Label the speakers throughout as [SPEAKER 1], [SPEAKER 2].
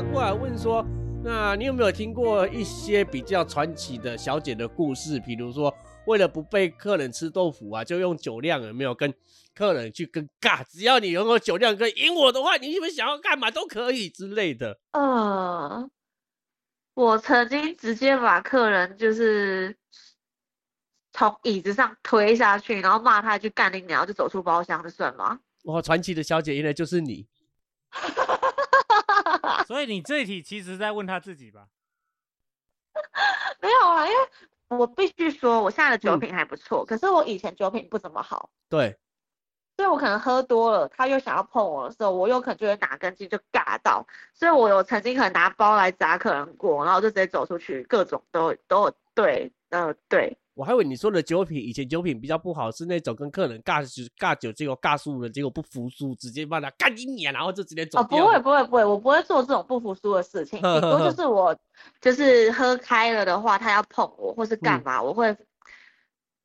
[SPEAKER 1] 反过来问说，那你有没有听过一些比较传奇的小姐的故事？比如说，为了不被客人吃豆腐啊，就用酒量有没有跟客人去跟尬？只要你拥有酒量可以赢我的话，你们想要干嘛都可以之类的。
[SPEAKER 2] 呃，我曾经直接把客人就是从椅子上推下去，然后骂他一句干你娘，就走出包厢，这算吗？
[SPEAKER 1] 哇，传奇的小姐原来就是你。
[SPEAKER 3] 所以你这一题其实在问他自己吧？
[SPEAKER 2] 没有啊，因为我必须说，我现在的酒
[SPEAKER 1] 嗯。
[SPEAKER 2] 品还不错，可是我以前酒品不怎么好，
[SPEAKER 1] 对，
[SPEAKER 2] 所以我可能喝多了，他又想要碰我的时候，我有可能就会哪根筋就尬到，所以我有曾经可能拿包来砸客人过，然后就直接走出去，各种都都有对，呃对，
[SPEAKER 1] 我还以为你说的酒品，以前酒品比较不好，是那种跟客人尬酒尬酒，结果尬输了，结果不服输，直接把他干一年，然后就直接走
[SPEAKER 2] 哦，不。会不会不会，我不会做这种不服输的事情，顶多就是我就是喝开了的话，他要碰我或是干
[SPEAKER 1] 嗯
[SPEAKER 2] 嘛，我会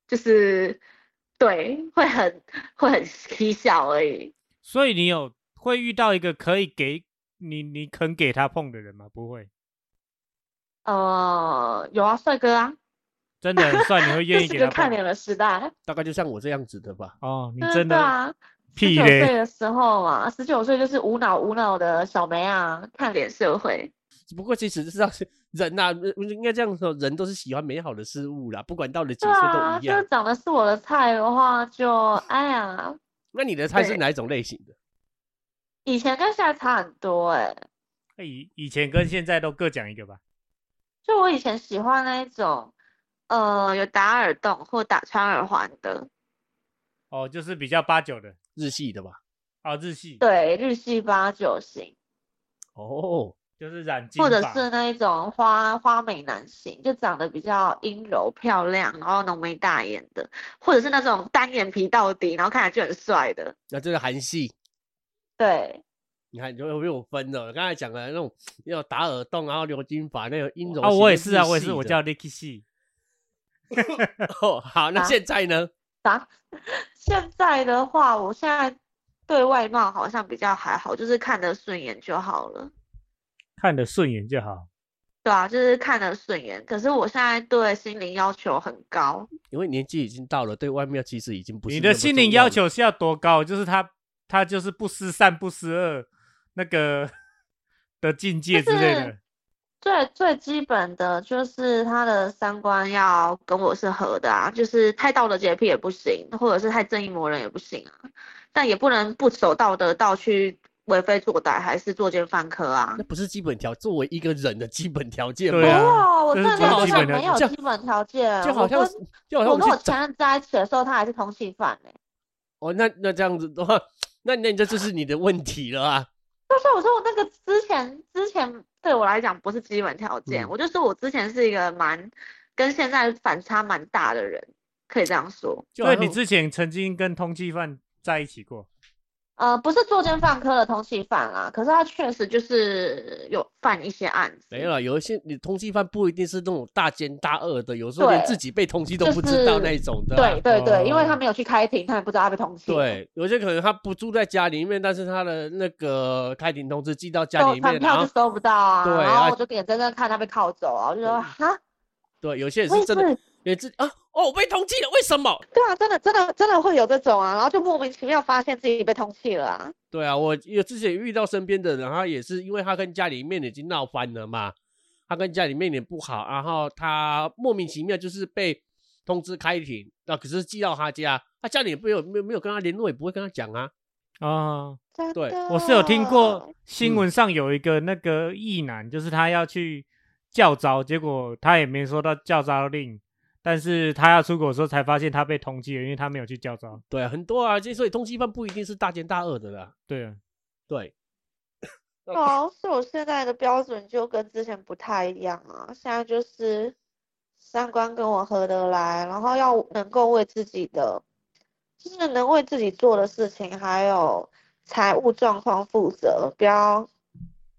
[SPEAKER 2] 就是对，会很会很嬉笑而已。
[SPEAKER 3] 所以你有会遇到一个可以给你你肯给他碰的人吗？不会，
[SPEAKER 2] 呃，有啊，帅哥啊，
[SPEAKER 3] 真的很帅，你会愿意给他
[SPEAKER 2] 看脸的时代。
[SPEAKER 1] 大概就像我这样子的吧。
[SPEAKER 3] 哦，你真的
[SPEAKER 2] 对啊，十九岁的时候嘛，十九岁就是无脑无脑的小梅啊，看脸社会。
[SPEAKER 1] 不过其实是要是人呐、呃应该这样说，人都是喜欢美好的事物啦，不管到了几
[SPEAKER 2] 对
[SPEAKER 1] 岁都一样。
[SPEAKER 2] 长得是我的菜的话，就哎呀，
[SPEAKER 1] 那你的菜是
[SPEAKER 2] 对
[SPEAKER 1] 哪一种类型的？
[SPEAKER 2] 以前跟现在差很多哎、
[SPEAKER 3] 以以前跟现在都各讲一个吧。
[SPEAKER 2] 就我以前喜欢那一种，呃，有打耳洞或打穿耳环的，
[SPEAKER 3] 哦，就是比较八九的，
[SPEAKER 1] 日系的吧？
[SPEAKER 3] 哦，日系，
[SPEAKER 2] 对，日系八九型，
[SPEAKER 1] 哦，
[SPEAKER 3] 就是染金
[SPEAKER 2] 或者是那一种花花美男型，就长得比较阴柔漂亮，然后浓眉大眼的，或者是那种单眼皮到底，然后看起来就很帅的，
[SPEAKER 1] 那这个韩系，
[SPEAKER 2] 对，
[SPEAKER 1] 你看有有没有分的？刚才讲的那种要打耳洞，然后留金发，那种阴柔
[SPEAKER 3] 啊，我也是啊，我也是，我叫 Licky 系。
[SPEAKER 1] 哦，好，那
[SPEAKER 2] 啊
[SPEAKER 1] 现在呢？
[SPEAKER 2] 啊，现在的话，我现在对外貌好像比较还好，就是看得顺眼就好了。
[SPEAKER 3] 看得顺眼就好。
[SPEAKER 2] 对啊，就是看得顺眼。可是我现在对心灵要求很高，
[SPEAKER 1] 因为年纪已经到了，对外面其实已经不是
[SPEAKER 3] 你的心灵
[SPEAKER 1] 要
[SPEAKER 3] 求是要多高？就是他他就是不思善不思恶那个的境界之类的。
[SPEAKER 2] 最最基本的就是他的三观要跟我是合的啊，就是太道德洁癖也不行，或者是太正义魔人也不行啊，但也不能不守道德道去为非作歹，还是作奸犯科啊
[SPEAKER 1] 那。不是基本条，作为一个人的基本条件吗？
[SPEAKER 3] 对啊
[SPEAKER 2] 哦，我
[SPEAKER 3] 这是
[SPEAKER 2] 真的
[SPEAKER 1] 最基
[SPEAKER 2] 觉得没
[SPEAKER 3] 本条
[SPEAKER 1] 件
[SPEAKER 2] 有基本条件，
[SPEAKER 1] 就好像
[SPEAKER 2] 我跟
[SPEAKER 1] 就好像
[SPEAKER 2] 我跟我前任在一起的时候，他还是通缉犯呢、
[SPEAKER 1] 哦，那那这样子的话，那那这就是你的问题了啊。
[SPEAKER 2] 就是我说我那个之前之前对我来讲不是基本条件，
[SPEAKER 1] 嗯
[SPEAKER 2] 我就说我之前是一个蛮跟现在反差蛮大的人，可以这样说。
[SPEAKER 1] 就好像
[SPEAKER 3] 你之前曾经跟通缉犯在一起过？
[SPEAKER 2] 呃，不是作奸犯科的通缉犯啦，可是他确实就是有犯一些案子。
[SPEAKER 1] 没有啦，有一些你通缉犯不一定是那种大奸大恶的，有时候连自己被通缉都不知道那一种的啊、
[SPEAKER 2] 对对对，因为
[SPEAKER 3] 哦
[SPEAKER 2] 他没有去开庭，他也不知道他被通缉。，
[SPEAKER 1] 对，有些可能他不住在家里面，但是他的那个开庭通知寄到家里面，然后
[SPEAKER 2] 票就收不到啊，
[SPEAKER 1] 对啊
[SPEAKER 2] 然后我就眼睁睁看他被铐走啊，我就说哈，
[SPEAKER 1] 对，有些人是真的
[SPEAKER 2] 是，
[SPEAKER 1] 也是啊，哦，我被通缉了，为什么？
[SPEAKER 2] 对啊，真的真的真的会有这种啊，然后就莫名其妙发现自己被通缉了啊。
[SPEAKER 1] 对啊，我有之前遇到身边的人，他也是因为他跟家里面已经闹翻了嘛，他跟家里面也不好，然后他莫名其妙就是被通知开庭，那、可是寄到他家，他家里也没有没有没有跟他联络，也不会跟他讲啊。
[SPEAKER 3] 啊，
[SPEAKER 1] 对
[SPEAKER 3] 我是有听过新
[SPEAKER 1] 嗯
[SPEAKER 3] 闻上有一个那个异男，就是他要去教招，结果他也没收到教招令，但是他要出国的时候才发现他被通缉了，因为他没有去教招。
[SPEAKER 1] 对啊，很多啊，这所以通缉犯不一定是大奸大恶的啦。
[SPEAKER 3] 对啊，
[SPEAKER 1] 对，
[SPEAKER 2] 哦，是我现在的标准就跟之前不太一样啊，现在就是三观跟我合得来，然后要能够为自己的，就是能为自己做的事情，还有财务状况负责，不要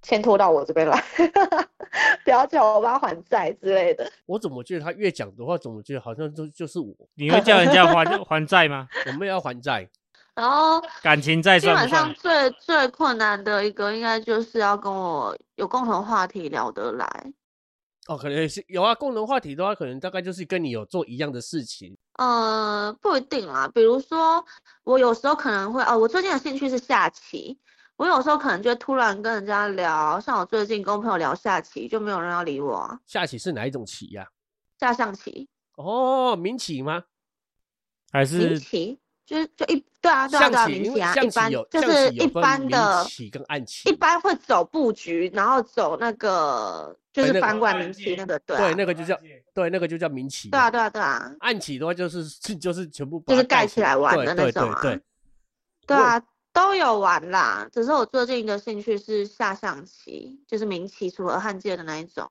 [SPEAKER 2] 牵拖到我这边来，不要叫我妈还债之类的。
[SPEAKER 1] 我怎么觉得他越讲的话，怎么觉得好像就就是我，
[SPEAKER 3] 你会叫人家还 还债吗？
[SPEAKER 1] 我们也要还债。
[SPEAKER 2] 然后
[SPEAKER 3] 感情再
[SPEAKER 2] 基
[SPEAKER 3] 算不
[SPEAKER 2] 本上？最最困难的一个，应该就是要跟我有共同话题聊得来。
[SPEAKER 1] 哦，可能是有啊，共同话题的话，可能大概就是跟你有做一样的事情。
[SPEAKER 2] 呃，不一定啦。比如说，我有时候可能会哦，我最近的兴趣是下棋，我有时候可能就突然跟人家聊，像我最近跟朋友聊下棋，就没有人要理我啊。
[SPEAKER 1] 下棋是哪一种棋呀、
[SPEAKER 2] 下象棋、
[SPEAKER 1] 哦，民棋吗？
[SPEAKER 3] 还
[SPEAKER 2] 民
[SPEAKER 3] 是
[SPEAKER 2] 棋，就是就一对啊对啊对啊，民棋啊，一般
[SPEAKER 1] 象棋有象
[SPEAKER 2] 就是一
[SPEAKER 1] 棋有分民
[SPEAKER 2] 般的，
[SPEAKER 1] 棋跟暗棋
[SPEAKER 2] 一，般会走布局，然后走那个就是翻过来民棋那个，对啊
[SPEAKER 1] 对，那个就叫对，那个就叫民棋。
[SPEAKER 2] 对啊，对啊对啊，
[SPEAKER 1] 暗棋的话就是是 就是全部
[SPEAKER 2] 就是
[SPEAKER 1] 它盖
[SPEAKER 2] 盖起来玩的那种啊
[SPEAKER 1] 对对对，
[SPEAKER 2] 对啊，都有玩啦。只是我最近的兴趣是下象棋，就是民棋，除了汉界的那一种。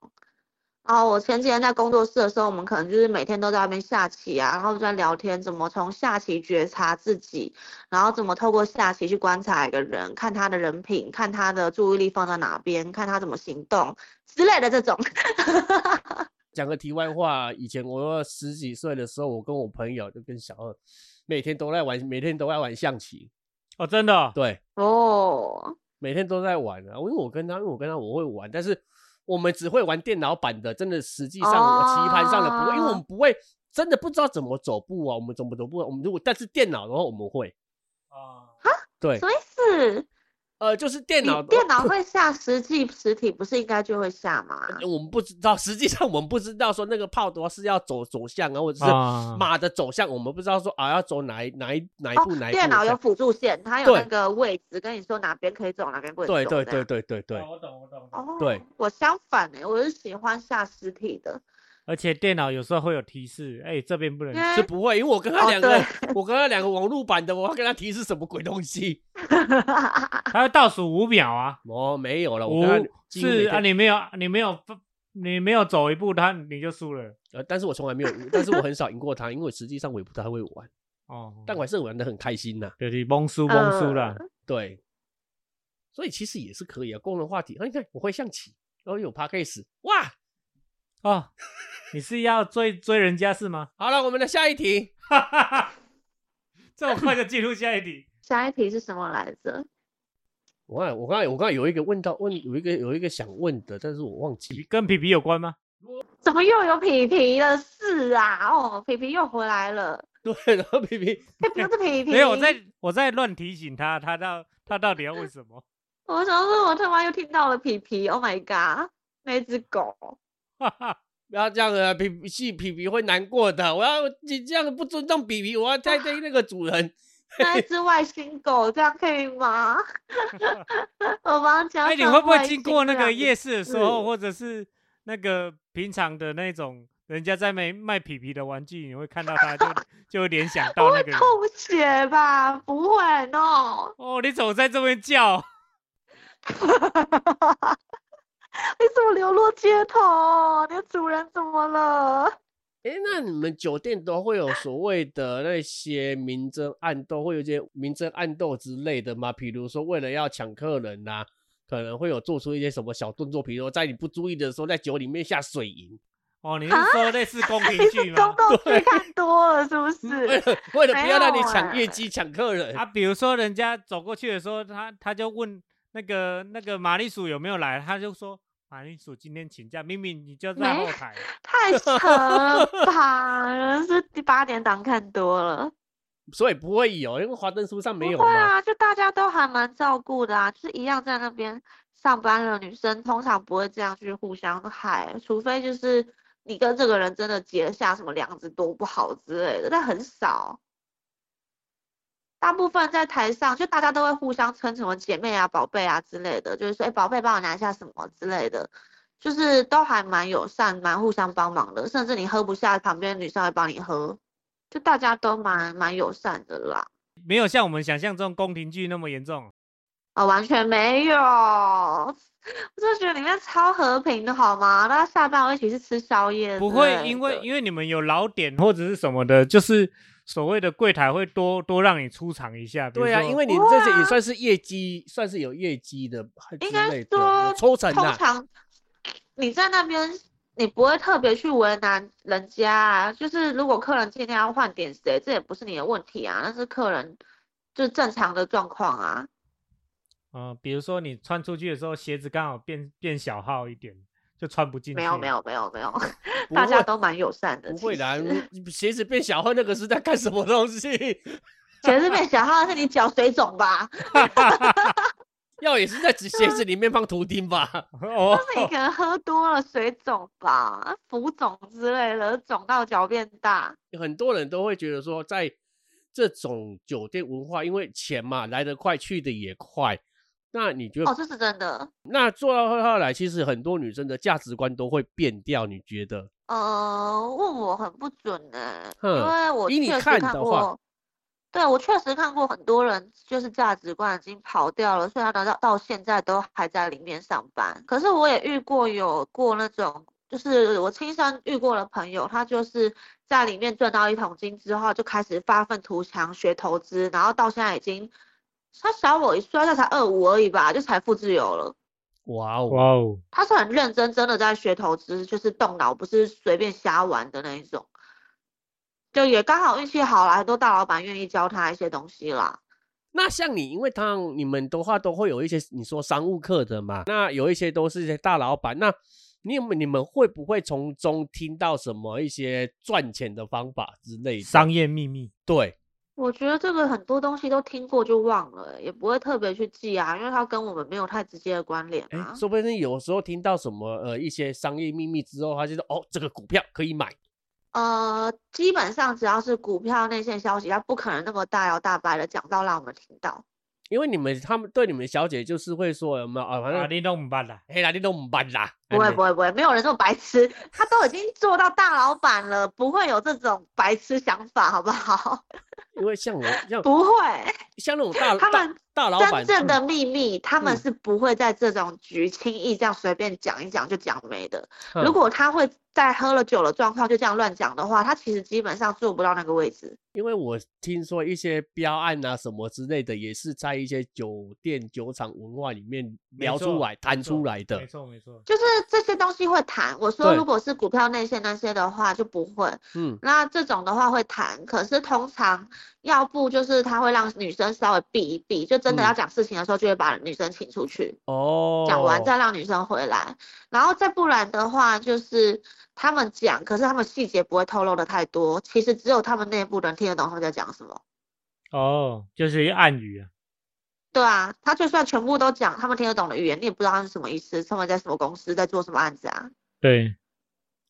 [SPEAKER 2] 然后我前几天在工作室的时候，我们可能就是每天都在那边下棋啊，然后在聊天，怎么从下棋觉察自己，然后怎么透过下棋去观察一个人，看他的人品，看他的注意力放在哪边，看他怎么行动之类的这种。
[SPEAKER 1] 讲个题外话，以前我十几岁的时候，我跟我朋友就跟小二，每天都在玩，每天都在玩象棋，
[SPEAKER 3] 哦，真的哦、
[SPEAKER 1] 对，
[SPEAKER 2] 哦，
[SPEAKER 1] 每天都在玩啊。因为我跟他，因为我跟他我会玩，但是我们只会玩电脑版的，真的实际上我棋盘上的不会，因为我们不会，真的不知道怎么走步啊，我们怎么走步啊，我们如果但是电脑的话我们会，
[SPEAKER 3] 啊，
[SPEAKER 1] 对。
[SPEAKER 2] 什，么意思？
[SPEAKER 1] 呃，就是电脑
[SPEAKER 2] 电脑 会下实际实体，不是应该就会下吗？
[SPEAKER 1] 我们不知道，实际上我们不知道说那个炮的话是要走走向啊，或者是
[SPEAKER 3] 啊
[SPEAKER 1] 马的走向，我们不知道说啊要走哪一哪一哪一
[SPEAKER 2] 哦
[SPEAKER 1] 步哪一步。
[SPEAKER 2] 电脑有辅助线，它有那个位置跟你说哪边可以走，哪边不能走。
[SPEAKER 1] 对对对。对对
[SPEAKER 3] 我懂我懂。我懂
[SPEAKER 2] 哦，
[SPEAKER 1] 对，
[SPEAKER 2] 我相反呢，我是喜欢下实体的，
[SPEAKER 3] 而且电脑有时候会有提示，哎、这边不能
[SPEAKER 1] 是不会，因为我跟他
[SPEAKER 2] 哦
[SPEAKER 1] 两个，我跟他两个网络版的，我要跟他提示什么鬼东西？
[SPEAKER 3] 他要倒数五秒啊，
[SPEAKER 1] 哦，没有了，我
[SPEAKER 3] 是啊，你没有你没有你没有走一步，他你就输了
[SPEAKER 1] 呃，但是我从来没有，但是我很少赢过他，因为实际上我也不太会玩，
[SPEAKER 3] 哦。
[SPEAKER 1] 但我还是玩的很开心呐。
[SPEAKER 3] 就是蒙输蒙输啦，
[SPEAKER 2] 嗯
[SPEAKER 1] 对，所以其实也是可以啊，共同话题。啊，你看我会象棋，然后有 p a c k a g e 哇，
[SPEAKER 3] 哦，你是要追追人家是吗？
[SPEAKER 1] 好了，我们的下一题，
[SPEAKER 3] 哈哈哈，这么快就进入下一题，
[SPEAKER 2] 下一题是什么来着？
[SPEAKER 1] 我刚才我刚才我刚才有一个问到问有一个有一个想问的，但是我忘记。
[SPEAKER 3] 跟皮皮有关吗？
[SPEAKER 2] 怎么又有皮皮的事啊？哦，皮皮又回来了，
[SPEAKER 1] 对，然后皮皮
[SPEAKER 2] 哎，不是皮皮，
[SPEAKER 3] 没有，我在我在乱提醒他，他到他到底要问什么？
[SPEAKER 2] 我想说，我他妈又听到了皮皮，Oh my god，那只狗，
[SPEAKER 1] 不要这样啊，皮皮是皮皮会难过的。我要你这样子不尊重皮皮，我要再对那个主人。
[SPEAKER 2] 那一只外星狗，这样可以吗？我帮他加
[SPEAKER 3] 哎，你
[SPEAKER 2] 上
[SPEAKER 3] 会不会经过那个夜市的时候，或者是那个平常的那种人家在卖卖皮皮的玩具，你会看到他就就会联想到
[SPEAKER 2] 我
[SPEAKER 3] 那个人。
[SPEAKER 2] 会吐血吧？不会，no。
[SPEAKER 3] 哦，你怎么在这边叫？
[SPEAKER 2] 你怎么流落街头？你的主人怎么了？
[SPEAKER 1] 哎，那你们酒店都会有所谓的那些明争暗斗，会有一些明争暗斗之类的吗？比如说为了要抢客人呐、可能会有做出一些什么小动作，比如说在你不注意的时候，在酒里面下水银，
[SPEAKER 3] 哦，你是说类似宫廷剧
[SPEAKER 2] 宫
[SPEAKER 3] 吗？
[SPEAKER 2] 斗剧看多了是不
[SPEAKER 1] 为
[SPEAKER 2] 是？
[SPEAKER 1] 了为了不要让你抢业
[SPEAKER 2] 欸
[SPEAKER 1] 绩、抢客人。
[SPEAKER 3] 啊，比如说人家走过去的时候，他他就问那个那个玛丽鼠有没有来，他就说玛丽鼠今天请假，明明你就在
[SPEAKER 2] 没
[SPEAKER 3] 后台。
[SPEAKER 2] 太扯了吧！是第八点档看多了。
[SPEAKER 1] 所以不会有，因为华灯初上没有
[SPEAKER 2] 对。啊，就大家都还蛮照顾的啊，就是一样在那边上班的女生，通常不会这样去互相害，除非就是你跟这个人真的结下什么梁子多不好之类的，但很少。大部分在台上，就大家都会互相称什么姐妹啊、宝贝啊之类的，就是说，哎，宝贝，帮我拿一下什么之类的，就是都还蛮友善、蛮互相帮忙的，甚至你喝不下，旁边女生会帮你喝，就大家都蛮蛮友善的啦。
[SPEAKER 3] 没有像我们想象中宫廷剧那么严重。
[SPEAKER 2] 啊、完全没有，我就觉得里面超和平的好吗？大家下班会一起去吃宵夜
[SPEAKER 3] 不会因为因为你们有老点或者是什么的，就是所谓的柜台会多多让你出场一下。
[SPEAKER 1] 对啊，因为你这些也算是业绩，算是有业绩的之
[SPEAKER 2] 应该
[SPEAKER 1] 类的，
[SPEAKER 2] 说
[SPEAKER 1] 抽成啊。
[SPEAKER 2] 通常你在那边，你不会特别去为难人家啊。就是如果客人今天要换点谁，这也不是你的问题啊，那是客人就是正常的状况啊。
[SPEAKER 3] 嗯、比如说你穿出去的时候，鞋子刚好变变小号一点，就穿不进去。
[SPEAKER 2] 没有没，有没有没有，大家都蛮友善的。
[SPEAKER 1] 不会啦
[SPEAKER 2] 实，
[SPEAKER 1] 你鞋子变小号那个是在干什么东西？
[SPEAKER 2] 鞋子变小号是你脚水肿吧？
[SPEAKER 1] 药也是在纸鞋子里面放图钉吧？
[SPEAKER 3] 哦，
[SPEAKER 2] 那你可能喝多了水肿吧，浮肿之类的，肿到脚变大。
[SPEAKER 1] 很多人都会觉得说，在这种酒店文化，因为钱嘛来得快，去的也快。那你觉得，
[SPEAKER 2] 哦，这是真的。
[SPEAKER 1] 那做到后来，其实很多女生的价值观都会变掉。你觉得？
[SPEAKER 2] 呃，问我很不准呢、因
[SPEAKER 1] 哼
[SPEAKER 2] 为我确实看过，对我确实看过很多人就是价值观已经跑掉了，所以他到到现在都还在里面上班。可是我也遇过有过那种，就是我亲身遇过的朋友，他就是在里面赚到一桶金之后，就开始发愤图强学投资，然后到现在已经，他小我一岁，他才二五而已吧，就财富自由了。
[SPEAKER 1] 哇哦，
[SPEAKER 3] 哇哦，
[SPEAKER 2] 他是很认真，真的在学投资，就是动脑，不是随便瞎玩的那一种。就也刚好运气好啦，很多大老板愿意教他一些东西啦。
[SPEAKER 1] 那像你，因为他你们的话都会有一些你说商务课的嘛，那有一些都是一些大老板，那你们你们会不会从中听到什么一些赚钱的方法之类的？
[SPEAKER 3] 商业秘密。
[SPEAKER 1] 对，
[SPEAKER 2] 我觉得这个很多东西都听过就忘了，也不会特别去记啊，因为它跟我们没有太直接的关联
[SPEAKER 1] 哎
[SPEAKER 2] 啊，。
[SPEAKER 1] 说不定有时候听到什么呃一些商业秘密之后，他就说哦，这个股票可以买，
[SPEAKER 2] 呃，基本上只要是股票内线消息，它不可能那么大摇大摆的讲到让我们听到。
[SPEAKER 1] 因为你们他们对你们小姐就是会说有没有啊，反
[SPEAKER 3] 啊，
[SPEAKER 1] 正
[SPEAKER 3] 你都唔办啦。
[SPEAKER 1] 黑啦，你都唔办啦，
[SPEAKER 2] 不会不会不会，没有人这么白痴，他都已经做到大老板了，不会有这种白痴想法，好不好？
[SPEAKER 1] 因为像我像
[SPEAKER 2] 不会，
[SPEAKER 1] 像那种大
[SPEAKER 2] 他
[SPEAKER 1] 大
[SPEAKER 2] 们
[SPEAKER 1] 大老板
[SPEAKER 2] 真正的秘密，他们
[SPEAKER 1] 嗯
[SPEAKER 2] 是不会在这种局轻易这样随便讲一讲就讲没的。
[SPEAKER 1] 嗯
[SPEAKER 2] 如果他会在喝了酒的状况就这样乱讲的话，他其实基本上做不到那个位置。
[SPEAKER 1] 因为我听说一些标案啊什么之类的，也是在一些酒店酒厂文化里面聊出来、谈出来的
[SPEAKER 3] 没。错没错。
[SPEAKER 2] 就是这些东西会谈。我说如果是股票内线那些的话就不会，
[SPEAKER 1] 嗯，
[SPEAKER 2] 那这种的话会谈。可是通常要不就是他会让女生稍微避一避，就真的
[SPEAKER 1] 嗯
[SPEAKER 2] 要讲事情的时候就会把女生请出去。
[SPEAKER 1] 哦，
[SPEAKER 2] 讲完再让女生回来，然后再不然的话就是他们讲，可是他们细节不会透露的太多，其实只有他们内部人听得懂他们在讲什么。
[SPEAKER 3] 哦，就是一个暗语啊。
[SPEAKER 2] 对啊，他就算全部都讲他们听得懂的语言，你也不知道他是什么意思，他们在什么公司在做什么案子啊？
[SPEAKER 3] 对，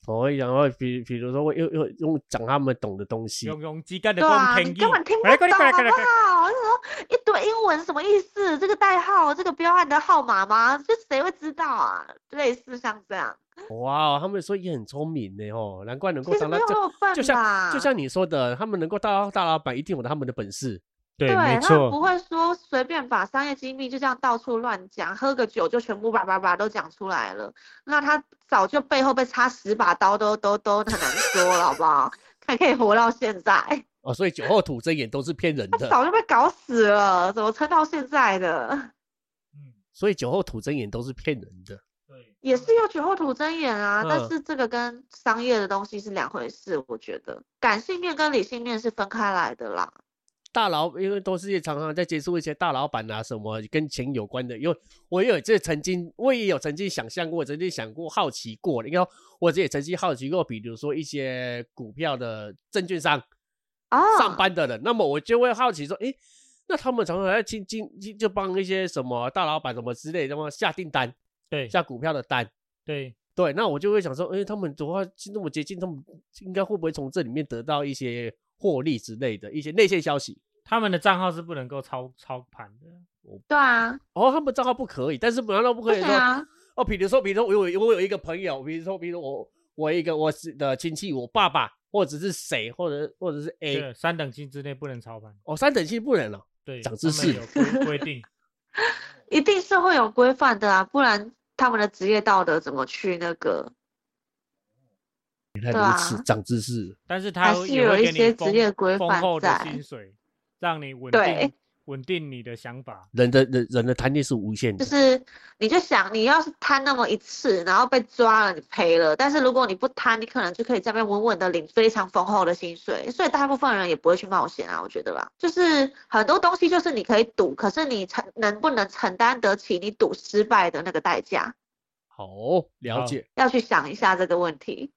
[SPEAKER 1] 我会讲说，比比如说，我用用用讲他们懂的东西，
[SPEAKER 3] 用用之间的
[SPEAKER 2] 对啊，
[SPEAKER 3] 讲天
[SPEAKER 2] 你根本听不懂，好不好？我就说一堆英文什么意思？这个代号，这个标案的号码吗？这谁会知道啊？类似像这样，
[SPEAKER 1] 哇，他们说也很聪明的哦，难怪能够当到这，
[SPEAKER 2] 那么笨
[SPEAKER 1] 就像。就像你说的，他们能够当到大老板，一定有他们的本事。
[SPEAKER 3] 对，
[SPEAKER 2] 对，
[SPEAKER 3] 没
[SPEAKER 2] 他们不
[SPEAKER 3] 错，
[SPEAKER 2] 会说随便把商业机密就这样到处乱讲，喝个酒就全部叭叭叭都讲出来了。那他早就背后被插十把刀都都都很难说了，好不好？还可以活到现在，
[SPEAKER 1] 哦，所以酒后吐真言都是骗人
[SPEAKER 2] 他
[SPEAKER 1] 的，
[SPEAKER 2] 早就被搞死了，怎么撑到现在的？
[SPEAKER 3] 嗯，
[SPEAKER 1] 所以酒后吐真言都是骗人的。
[SPEAKER 3] 对，
[SPEAKER 2] 也是有酒后吐真言啊，但
[SPEAKER 1] 嗯
[SPEAKER 2] 是这个跟商业的东西是两回事，我觉得感性面跟理性面是分开来的啦。
[SPEAKER 1] 大老，因为都是常常在接触一些大老板啊，什么跟钱有关的。因为我也有这曾经，我也有曾经想象过，曾经想过、好奇过。你看我也曾经好奇过，比如说一些股票的证券商
[SPEAKER 2] 啊，
[SPEAKER 1] 上班的人，那么我就会好奇说，诶，那他们常常在进进就帮一些什么大老板什么之类的，那么下订单、
[SPEAKER 3] 对，
[SPEAKER 1] 下股票的单。
[SPEAKER 3] 对，
[SPEAKER 1] 对，那我就会想说，诶，他们的话那么接近，他们应该会不会从这里面得到一些获利之类的一些内线消息？
[SPEAKER 3] 他们的账号是不能够操操盘的。
[SPEAKER 2] 对啊，
[SPEAKER 1] 哦，他们账号不可以，但是难道不
[SPEAKER 2] 不
[SPEAKER 1] 可以说？
[SPEAKER 2] 啊，
[SPEAKER 1] 哦，比如说，比如说，我有我有一个朋友，比如说，比如我我一个我是的亲戚，我爸爸或者是谁，或者或者是 A，
[SPEAKER 3] 三等亲之内不能操盘。
[SPEAKER 1] 哦，三等亲不能了、
[SPEAKER 3] 对，
[SPEAKER 1] 长知识
[SPEAKER 3] 有规规定。
[SPEAKER 2] 一定是会有规范的啊，不然他们的职业道德怎么去那个？
[SPEAKER 1] 原来
[SPEAKER 2] 对啊
[SPEAKER 1] 如此，长知识。
[SPEAKER 3] 但是
[SPEAKER 2] 还
[SPEAKER 3] 他
[SPEAKER 2] 是有一些职业规范
[SPEAKER 3] 丰厚的
[SPEAKER 2] 在
[SPEAKER 3] 薪水，让你稳定稳定你的想法。
[SPEAKER 1] 人的人人的贪念是无限的，
[SPEAKER 2] 就是你就想，你要是贪那么一次，然后被抓了，你赔了。但是如果你不贪，你可能就可以在那边稳稳的领非常丰厚的薪水。所以大部分人也不会去冒险啊，我觉得吧。就是很多东西就是你可以赌，可是你承能不能承担得起你赌失败的那个代价，
[SPEAKER 1] 好了解。
[SPEAKER 2] 要去想一下这个问题。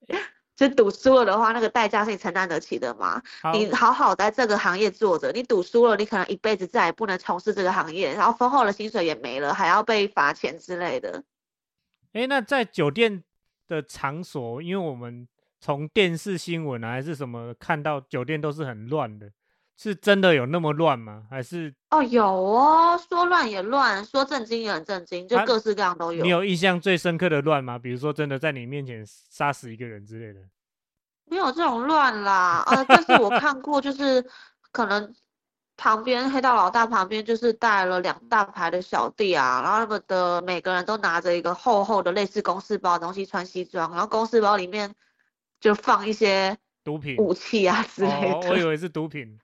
[SPEAKER 2] 就赌输了的话，那个代价是你承担得起的吗？
[SPEAKER 3] 好，
[SPEAKER 2] 你好好在这个行业做着，你赌输了，你可能一辈子再也不能从事这个行业，然后丰厚的薪水也没了，还要被罚钱之类的。
[SPEAKER 3] 哎，那在酒店的场所，因为我们从电视新闻啊还是什么看到酒店都是很乱的，是真的有那么乱吗？还是
[SPEAKER 2] 哦，有哦，说乱也乱，说震惊也很震惊，就
[SPEAKER 3] 啊
[SPEAKER 2] 各式各样都有。
[SPEAKER 3] 你有印象最深刻的乱吗？比如说真的在你面前杀死一个人之类的？
[SPEAKER 2] 没有这种乱啦，呃，但是我看过，就是可能旁边黑道老大旁边就是带了两大排的小弟啊，然后他们的每个人都拿着一个厚厚的类似公事包的东西，穿西装，然后公事包里面就放一些
[SPEAKER 3] 毒品？
[SPEAKER 2] 武器啊之类
[SPEAKER 3] 哦，我以
[SPEAKER 2] 的。
[SPEAKER 3] 为是毒品。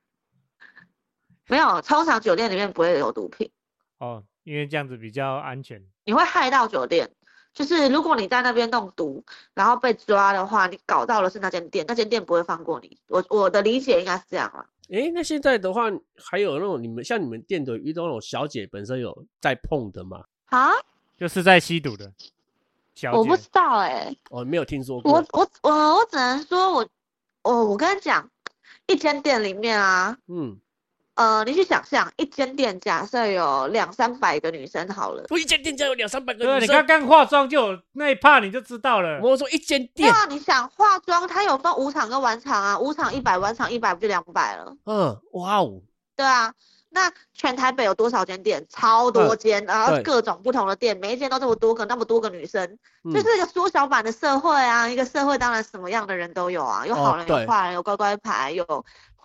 [SPEAKER 2] 没有，通常酒店里面不会有毒品，
[SPEAKER 3] 哦，因为这样子比较安全。
[SPEAKER 2] 你会害到酒店。就是如果你在那边弄毒，然后被抓的话，你搞到的是那间店，那间店不会放过你。我我的理解应该是这样啦。
[SPEAKER 1] 诶，那现在的话，还有那种你们像你们店的遇到那种小姐本身有在碰的吗？
[SPEAKER 2] 啊，
[SPEAKER 3] 就是在吸毒的小姐。
[SPEAKER 2] 我不知道哎、
[SPEAKER 1] 哦，没有听说
[SPEAKER 2] 我
[SPEAKER 1] 过。
[SPEAKER 2] 我我我只能说我，我我跟你讲，一间店里面啊，
[SPEAKER 1] 嗯，
[SPEAKER 2] 呃，你去想象，一间店假设有两三百个女生好了，
[SPEAKER 1] 我一间店家有两三百个
[SPEAKER 3] 对啊，
[SPEAKER 1] 女生。
[SPEAKER 3] 你刚刚化妆就有那一趴你就知道了。
[SPEAKER 1] 我说一间店，
[SPEAKER 2] 对啊，你想化妆，它有分五场跟晚场啊，五场一百，晚场一百，不就两百了？
[SPEAKER 1] 嗯，哇哦，
[SPEAKER 2] 对啊，那全台北有多少间店？超多
[SPEAKER 1] 嗯
[SPEAKER 2] 间，然后各种不同的店，每一间都这么多个，那么多个女生，
[SPEAKER 1] 嗯
[SPEAKER 2] 就是一个缩小版的社会啊。一个社会当然什么样的人都有啊，有
[SPEAKER 1] 哦
[SPEAKER 2] 好人，有坏人，有乖乖牌，有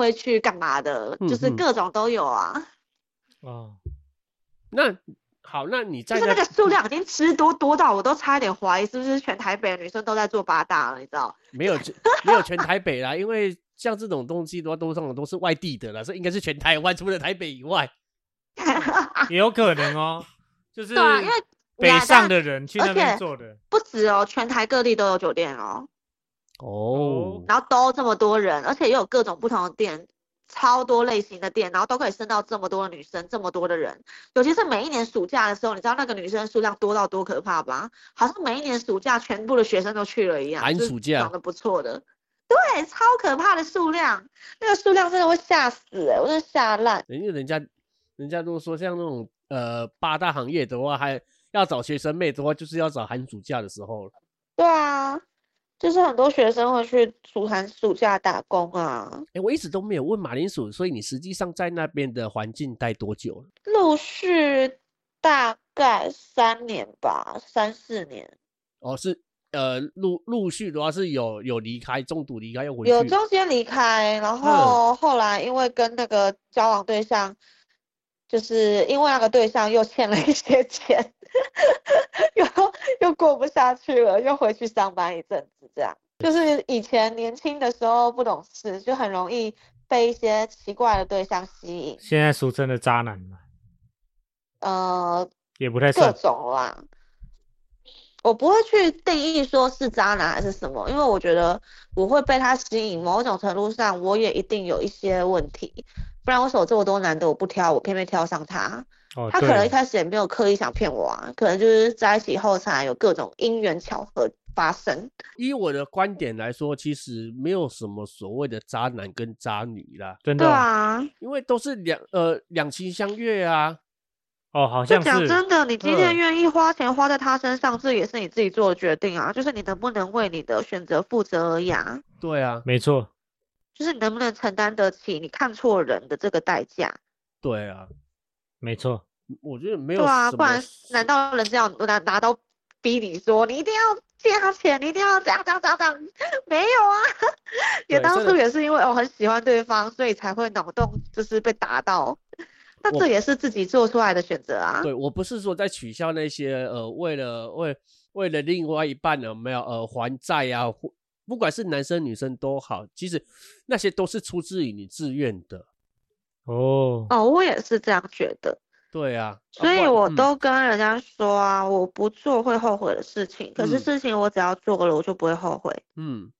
[SPEAKER 2] 会去干嘛的，就是各种都有啊。
[SPEAKER 3] 哦，
[SPEAKER 1] 那好，那你
[SPEAKER 2] 就是
[SPEAKER 1] 在那
[SPEAKER 2] 那个数量已经吃多多到我都差一点怀疑是不是全台北的女生都在做八大了，你知道？
[SPEAKER 1] 没有全没有全台北啦，因为像这种东西的话，都通常都是外地的啦，所以应该是全台湾，除了台北以外。
[SPEAKER 3] 也有可能哦，就是
[SPEAKER 2] 对啊，因为
[SPEAKER 3] 北上的人去那边做的。
[SPEAKER 2] 不止哦，全台各地都有酒店哦。
[SPEAKER 1] 哦，
[SPEAKER 2] 然后都这么多人，而且又有各种不同的店，超多类型的店，然后都可以升到这么多的女生，这么多的人。尤其是每一年暑假的时候，你知道那个女生数量多到多可怕吧？好像每一年暑假全部的学生都去了一样，
[SPEAKER 1] 寒暑假
[SPEAKER 2] 长得不错的，对，超可怕的数量，那个数量真的会吓死哎、我真的吓烂。
[SPEAKER 1] 人家人家人家都说像那种呃八大行业的话，还要找学生妹的话，就是要找寒暑假的时候了。
[SPEAKER 2] 对啊，就是很多学生会去暑寒暑假打工啊，
[SPEAKER 1] 哎，我一直都没有问马铃薯，所以你实际上在那边的环境待多久了？
[SPEAKER 2] 陆续大概三年吧，三四年。
[SPEAKER 1] 哦，是呃陆陆续的话是有有离开，中途离开又回去。
[SPEAKER 2] 有中间离开，然后后来因为跟那个交往对象，就是因为那个对象又欠了一些钱，又又过不下去了，又回去上班一阵子，这样。就是以前年轻的时候不懂事，就很容易被一些奇怪的对象吸引，
[SPEAKER 3] 现在俗称的渣男嘛，
[SPEAKER 2] 呃，
[SPEAKER 3] 也不太
[SPEAKER 2] 各
[SPEAKER 3] 算。
[SPEAKER 2] 种啦。我不会去定义说是渣男还是什么，因为我觉得我会被他吸引，某种程度上我也一定有一些问题，不然为什么这么多男的我不挑，我偏偏挑上他？
[SPEAKER 3] 哦，
[SPEAKER 2] 他可能一
[SPEAKER 3] 对，
[SPEAKER 2] 开始也没有刻意想骗我啊，可能就是在一起后才有各种因缘巧合发生。
[SPEAKER 1] 以我的观点来说，其实没有什么所谓的渣男跟渣女啦，
[SPEAKER 3] 真的对
[SPEAKER 2] 啊，
[SPEAKER 1] 因为都是两呃两情相悦啊。
[SPEAKER 3] 哦，好像是
[SPEAKER 2] 讲真的，你今天
[SPEAKER 1] 嗯
[SPEAKER 2] 愿意花钱花在他身上，这也是你自己做的决定啊，就是你能不能为你的选择负责而已啊。
[SPEAKER 1] 对啊，
[SPEAKER 3] 没错，
[SPEAKER 2] 就是你能不能承担得起你看错人的这个代价？
[SPEAKER 1] 对啊，
[SPEAKER 3] 没错。
[SPEAKER 1] 我觉得没有
[SPEAKER 2] 对啊，不然难道人家要拿拿刀逼你说你一定要借他钱，你一定要这样这样这样这样？没有啊，也当初也是因为我很喜欢对方，所以才会脑洞就是被打到。那这也是自己做出来的选择啊。
[SPEAKER 1] 对我不是说在取笑那些呃为了为为了另外一半有没有呃还债啊，或不管是男生女生都好，其实那些都是出自于你自愿的。
[SPEAKER 3] 哦，
[SPEAKER 2] 哦，我也是这样觉得，
[SPEAKER 1] 对啊，啊
[SPEAKER 2] 所以我都跟人家说啊，我不做会后悔的事情，可是
[SPEAKER 1] 嗯
[SPEAKER 2] 事情我只要做了，我就不会后悔。
[SPEAKER 1] 嗯，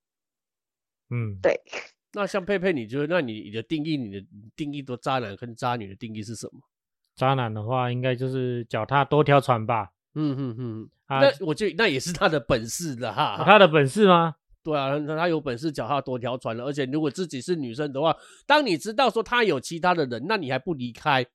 [SPEAKER 3] 嗯，
[SPEAKER 2] 对，
[SPEAKER 1] 那像佩佩，你觉得那你你的定义，你的定义多渣男跟渣女的定义是什么？
[SPEAKER 3] 渣男的话应该就是脚踏多条船吧？
[SPEAKER 1] 嗯嗯嗯，
[SPEAKER 3] 啊，
[SPEAKER 1] 那我觉得那也是他的本事的哈。
[SPEAKER 3] 有他的本事吗？
[SPEAKER 1] 对啊，那他有本事脚踏多条船了，而且如果自己是女生的话，当你知道说他有其他的人，那你还不离开，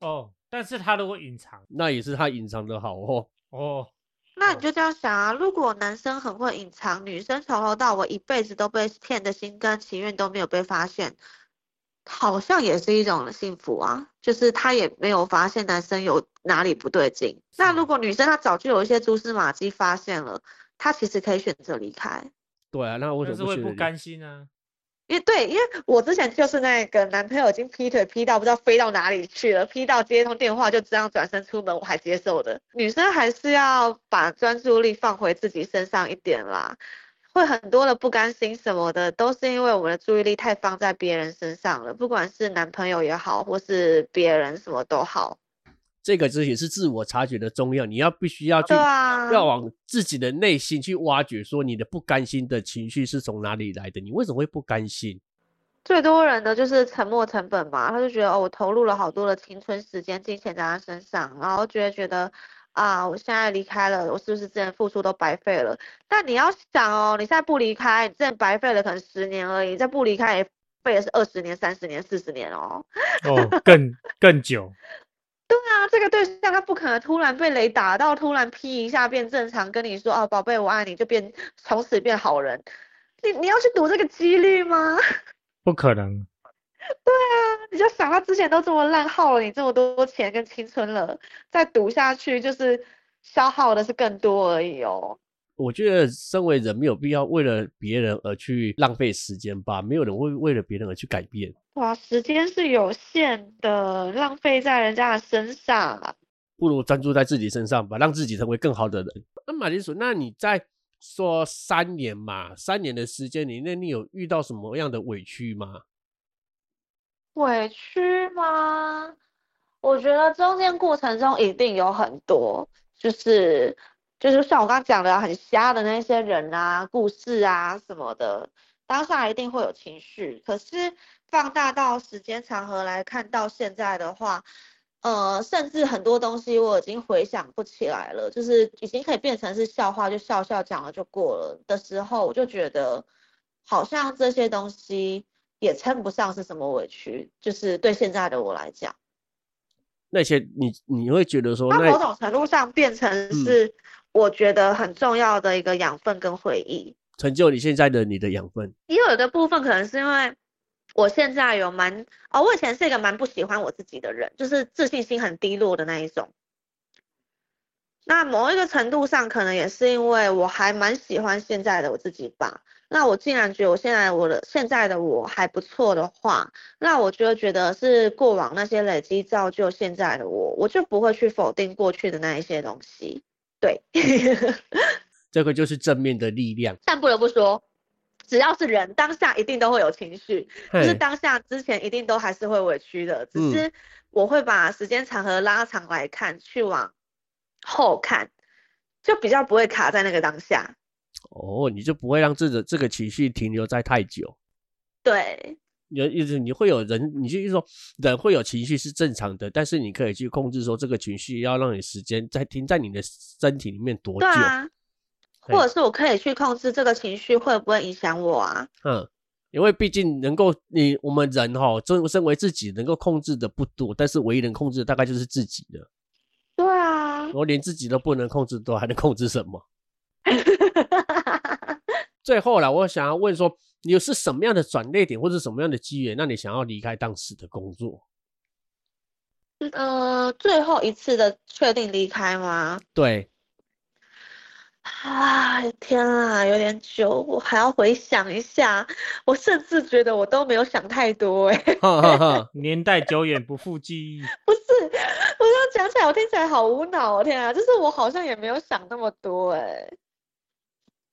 [SPEAKER 3] 哦，但是他如果隐藏，
[SPEAKER 1] 那也是他隐藏的好哦。
[SPEAKER 3] 哦，
[SPEAKER 2] 那你就这样想啊，如果男生很会隐藏，女生从头到尾一辈子都被骗的心甘情愿都没有被发现，好像也是一种幸福啊，就是他也没有发现男生有哪里不对劲。那如果女生她早就有一些蛛丝马迹发现了，她其实可以选择离开。
[SPEAKER 1] 对啊，那为什
[SPEAKER 3] 么是会不甘心啊。
[SPEAKER 2] 因为对，因为我之前就是那个男朋友已经劈腿劈到不知道飞到哪里去了，劈到接通电话就这样转身出门，我还接受的。女生还是要把专注力放回自己身上一点啦。会很多的不甘心什么的，都是因为我们的注意力太放在别人身上了，不管是男朋友也好，或是别人什么都好。
[SPEAKER 1] 这个这也是自我察觉的重要，你要必须要去
[SPEAKER 2] 啊，
[SPEAKER 1] 要往自己的内心去挖掘，说你的不甘心的情绪是从哪里来的？你为什么会不甘心？
[SPEAKER 2] 最多人的就是沉没成本嘛，他就觉得哦，我投入了好多的青春时间、金钱在他身上，然后觉得觉得啊，我现在离开了，我是不是之前付出都白费了？但你要想哦，你现在不离开，你之前白费了可能十年而已，再不离开也费的是二十年、三十年、四十年哦。
[SPEAKER 3] 哦，更更久。
[SPEAKER 2] 那这个对象他不可能突然被雷打到，突然劈一下变正常，跟你说啊，宝贝，我爱你，就变从此变好人。你你要去赌这个几率吗？
[SPEAKER 3] 不可能，对啊
[SPEAKER 2] 你就想他之前都这么烂，耗了你这么多钱跟青春了，再赌下去就是消耗的是更多而已哦。
[SPEAKER 1] 我觉得身为人没有必要为了别人而去浪费时间吧，没有人会为了别人而去改变。
[SPEAKER 2] 哇，时间是有限的，浪费在人家的身上啊。
[SPEAKER 1] 不如专注在自己身上吧，让自己成为更好的人。那马铃薯，那你在说三年嘛，三年的时间里面，你有遇到什么样的委屈吗？
[SPEAKER 2] 委屈吗？我觉得中间过程中一定有很多，就是就是像我刚刚讲的很瞎的那些人啊、故事啊什么的，当下一定会有情绪。可是放大到时间长河来看，到现在的话，呃，甚至很多东西我已经回想不起来了，就是已经可以变成是笑话，就笑笑讲了就过了的时候，我就觉得好像这些东西也称不上是什么委屈，就是对现在的我来讲，
[SPEAKER 1] 那些你你会觉得说，
[SPEAKER 2] 它某
[SPEAKER 1] 那
[SPEAKER 2] 种程度上变成是我觉得很重要的一个养分跟回忆。
[SPEAKER 1] 成就你现在的你的养分？
[SPEAKER 2] 也有一个部分可能是因为我现在有蛮哦，我以前是一个蛮不喜欢我自己的人，就是自信心很低落的那一种。那某一个程度上，可能也是因为我还蛮喜欢现在的我自己吧。那我竟然觉得我现在我的现在的我还不错的话，那我就会觉得是过往那些累积造就现在的我，我就不会去否定过去的那一些东西。对。
[SPEAKER 1] 这个就是正面的力量。
[SPEAKER 2] 但不得不说，只要是人，当下一定都会有情绪，就是
[SPEAKER 1] 嘿
[SPEAKER 2] 当下之前一定都还是会委屈的，只
[SPEAKER 1] 嗯
[SPEAKER 2] 是我会把时间长河拉长来看，去往后看，就比较不会卡在那个当下。
[SPEAKER 1] 哦，你就不会让这个这个情绪停留在太久。
[SPEAKER 2] 对，
[SPEAKER 1] 有意思，你会有人，你就说人会有情绪是正常的，但是你可以去控制说这个情绪要让你时间在停在你的身体里面多久
[SPEAKER 2] 对。啊，或者是我可以去控制这个情绪会不会影响我啊？
[SPEAKER 1] 嗯，因为毕竟能够你我们人哈，身身为自己能够控制的不多，但是唯一能控制的大概就是自己的。
[SPEAKER 2] 对啊
[SPEAKER 1] 然，后连自己都不能控制，都还能控制什么？最后啦，我想要问说，你是什么样的转捩点，或者什么样的机缘，让你想要离开当时的工作？
[SPEAKER 2] 呃，最后一次的确定离开吗？
[SPEAKER 1] 对，
[SPEAKER 2] 啊，天啊，有点久，我还要回想一下。我甚至觉得我都没有想太多，哎，
[SPEAKER 1] 哈哈哈，
[SPEAKER 3] 年代久远不复记忆。
[SPEAKER 2] 不是，我这样讲起来，我听起来好无脑哦，天啊，就是我好像也没有想那么多，哎，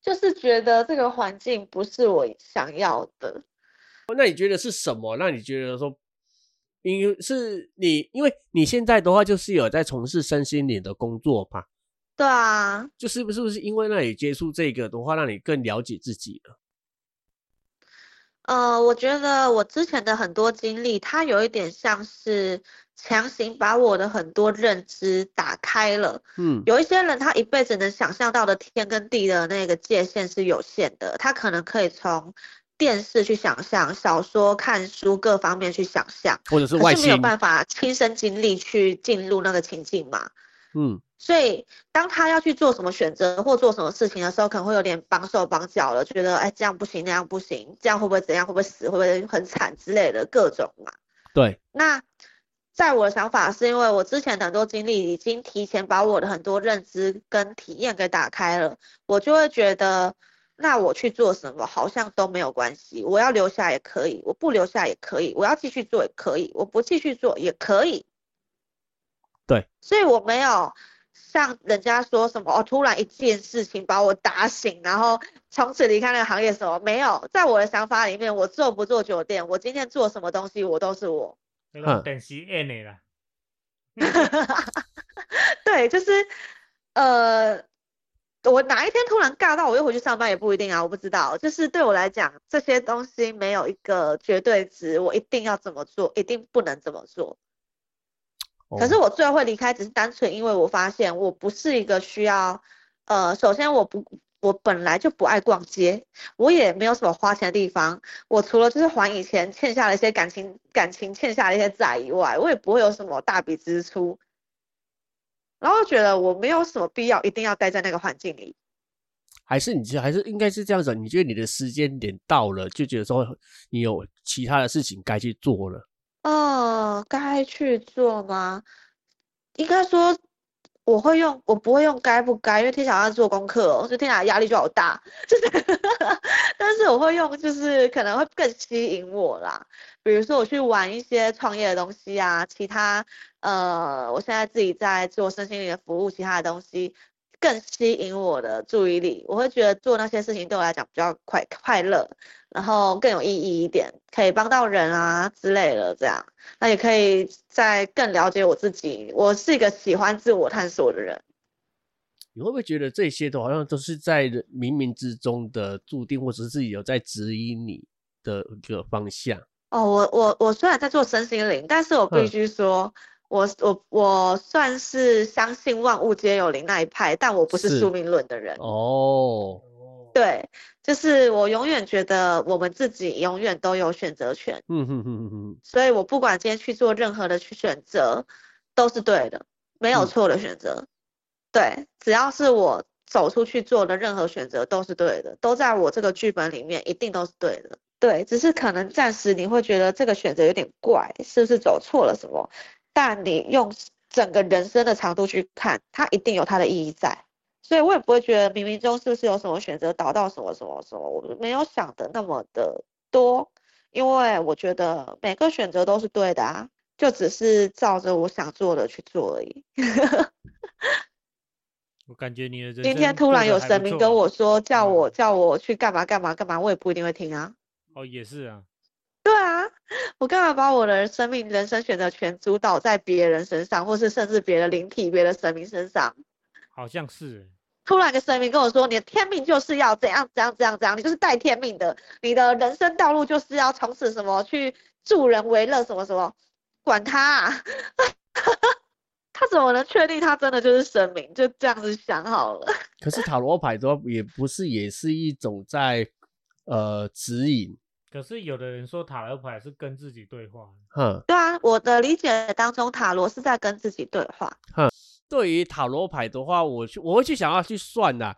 [SPEAKER 2] 就是觉得这个环境不是我想要的。
[SPEAKER 1] 那你觉得是什么？让你觉得说因为是你，因为你现在的话就是有在从事身心灵的工作吧，
[SPEAKER 2] 对啊，
[SPEAKER 1] 就是不是不是因为让你接触这个的话，让你更了解自己了？
[SPEAKER 2] 呃，我觉得我之前的很多经历，它有一点像是强行把我的很多认知打开了。
[SPEAKER 1] 嗯，
[SPEAKER 2] 有一些人他一辈子能想象到的天跟地的那个界限是有限的，他可能可以从电视去想象、小说、看书各方面去想象，
[SPEAKER 1] 或者是外
[SPEAKER 2] 可是没有
[SPEAKER 1] 星，
[SPEAKER 2] 办法亲身经历去进入那个情境嘛。
[SPEAKER 1] 嗯
[SPEAKER 2] 所以当他要去做什么选择或做什么事情的时候，可能会有点绑手绑脚了，觉得哎这样不行那样不行，这样会不会怎样，会不会死，会不会很惨之类的各种嘛。
[SPEAKER 1] 对，
[SPEAKER 2] 那在我的想法是因为我之前的很多经历已经提前把我的很多认知跟体验给打开了，我就会觉得，那我去做什么好像都没有关系，我要留下也可以，我不留下也可以，我要继续做也可以，我不继续做也可以。
[SPEAKER 1] 对，
[SPEAKER 2] 所以我没有像人家说什么哦，突然一件事情把我打醒，然后从此离开那个行业什么没有，在我的想法里面，我做不做酒店，我今天做什么东西，我都是我。
[SPEAKER 3] 那
[SPEAKER 1] 哼
[SPEAKER 3] 种电视演的啦。
[SPEAKER 2] 对，就是呃，我哪一天突然尬到我又回去上班也不一定啊，我不知道。就是对我来讲，这些东西没有一个绝对值，我一定要怎么做，一定不能怎么做。可是
[SPEAKER 1] 哦
[SPEAKER 2] 我最后会离开，只是单纯因为我发现我不是一个需要，呃，首先我不，我本来就不爱逛街，我也没有什么花钱的地方，我除了就是还以前欠下的一些感情感情欠下的一些债以外，我也不会有什么大笔支出，然后觉得我没有什么必要一定要待在那个环境里。
[SPEAKER 1] 还是你觉得还是应该是这样子，你觉得你的时间点到了，就觉得说你有其他的事情该去做了。
[SPEAKER 2] 哦，该去做吗？应该说我会用，我不会用该不该，因为听起来要做功课哦，就听起来压力就好大，就是，但是我会用，就是可能会更吸引我啦。比如说我去玩一些创业的东西啊，其他呃，我现在自己在做身心灵的服务，其他的东西更吸引我的注意力，我会觉得做那些事情对我来讲比较快快乐。然后更有意义一点，可以帮到人啊之类的，这样，那也可以再更了解我自己。我是一个喜欢自我探索的人。
[SPEAKER 1] 你会不会觉得这些都好像都是在冥冥之中的注定，或者是自己有在指引你的一个方向？
[SPEAKER 2] 哦，我我我虽然在做身心灵，但是我必
[SPEAKER 1] 嗯
[SPEAKER 2] 须说，我我我算是相信万物皆有灵那一派，但我不是
[SPEAKER 1] 是
[SPEAKER 2] 宿命论的人。
[SPEAKER 1] 哦，
[SPEAKER 2] 对，就是我永远觉得我们自己永远都有选择权，
[SPEAKER 1] 嗯哼哼哼哼，
[SPEAKER 2] 所以我不管今天去做任何的去选择，都是对的，没有
[SPEAKER 1] 嗯
[SPEAKER 2] 错的选择。对，只要是我走出去做的任何选择都是对的，都在我这个剧本里面，一定都是对的。对，只是可能暂时你会觉得这个选择有点怪，是不是走错了什么？但你用整个人生的长度去看，它一定有它的意义在。所以我也不会觉得冥冥中是不是有什么选择导到什么什么什么，我没有想的那么的多，因为我觉得每个选择都是对的啊，就只是照着我想做的去做而已。
[SPEAKER 3] 我感觉你的人
[SPEAKER 2] 今天突然有神明跟我说叫我
[SPEAKER 3] 嗯
[SPEAKER 2] 叫我去干嘛干嘛干嘛，我也不一定会听啊。
[SPEAKER 3] 哦，也是啊，
[SPEAKER 2] 我干嘛把我的生命、人生选择权主导在别人身上，或是甚至别的灵体、别的神明身上？
[SPEAKER 3] 好像是欸。
[SPEAKER 2] 突然一个神明跟我说，你的天命就是要怎样怎样怎样怎样，你就是带天命的，你的人生道路就是要从此什么去助人为乐什么什么，管他啊！他怎么能确定他真的就是神明？就这样子想好了。
[SPEAKER 1] 可是塔罗牌的话，也不是也是一种在呃指引，
[SPEAKER 3] 可是有的人说塔罗牌是跟自己对话，
[SPEAKER 1] 哼。
[SPEAKER 2] 对啊，我的理解当中，塔罗是在跟自己对话。
[SPEAKER 1] 哼对于塔罗牌的话，我去我会去想要去算的，